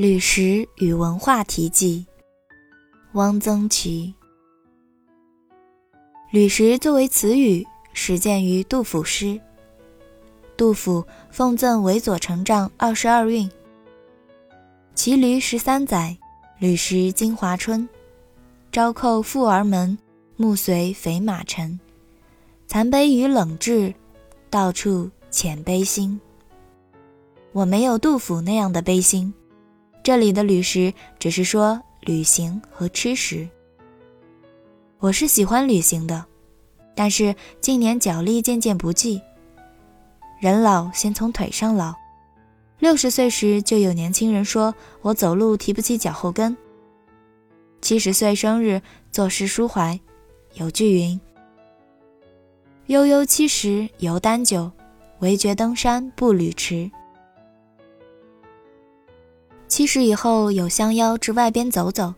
吕石与文化题记，汪曾祺。吕石作为词语，始见于杜甫诗。杜甫奉赠韦佐成丈二十二韵：骑驴十三载，吕石金华春。朝扣富儿门，暮随肥马尘。残悲与冷炙，到处遣悲心。我没有杜甫那样的悲心。这里的旅食只是说旅行和吃食。我是喜欢旅行的，但是近年脚力渐渐不济。人老先从腿上老，六十岁时就有年轻人说我走路提不起脚后跟。七十岁生日作诗抒怀，有句云：“悠悠七十犹丹酒，唯觉登山步履迟。”七十以后有相邀至外边走走，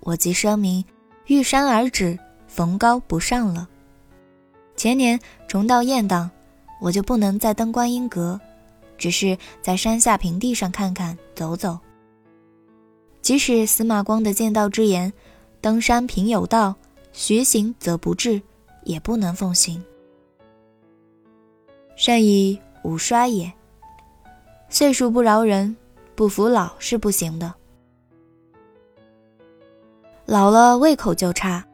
我即声明遇山而止，逢高不上了。前年重到雁荡，我就不能再登观音阁，只是在山下平地上看看走走。即使司马光的剑道之言，登山凭有道，徐行则不至，也不能奉行。甚以吾衰也，岁数不饶人。不服老是不行的，老了胃口就差。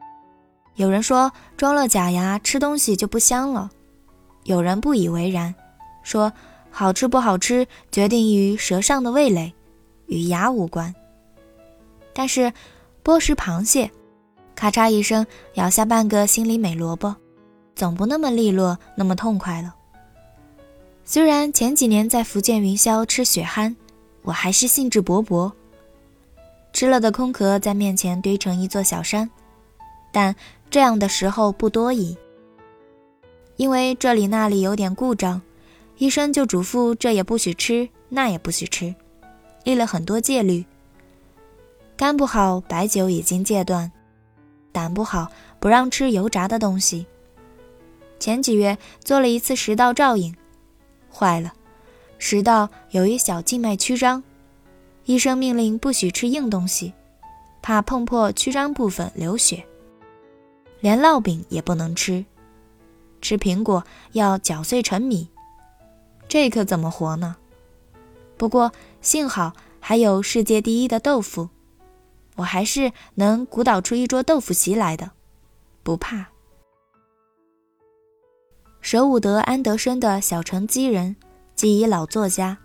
有人说装了假牙吃东西就不香了，有人不以为然，说好吃不好吃决定于舌上的味蕾，与牙无关。但是剥食螃蟹，咔嚓一声咬下半个心里美萝卜，总不那么利落，那么痛快了。虽然前几年在福建云霄吃血憨。我还是兴致勃勃，吃了的空壳在面前堆成一座小山，但这样的时候不多矣。因为这里那里有点故障，医生就嘱咐这也不许吃，那也不许吃，立了很多戒律。肝不好，白酒已经戒断；胆不好，不让吃油炸的东西。前几月做了一次食道照影，坏了。食道有一小静脉曲张，医生命令不许吃硬东西，怕碰破曲张部分流血。连烙饼也不能吃，吃苹果要搅碎成米，这可怎么活呢？不过幸好还有世界第一的豆腐，我还是能鼓捣出一桌豆腐席来的，不怕。舍伍德·安德森的小城基人。即以老作家，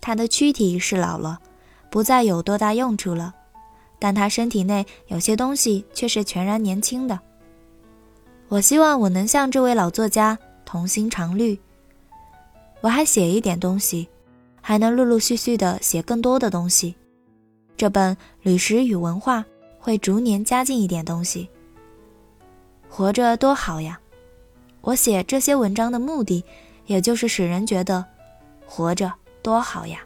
他的躯体是老了，不再有多大用处了，但他身体内有些东西却是全然年轻的。我希望我能像这位老作家童心常绿。我还写一点东西，还能陆陆续续的写更多的东西。这本《旅食与文化》会逐年加进一点东西。活着多好呀！我写这些文章的目的。也就是使人觉得，活着多好呀。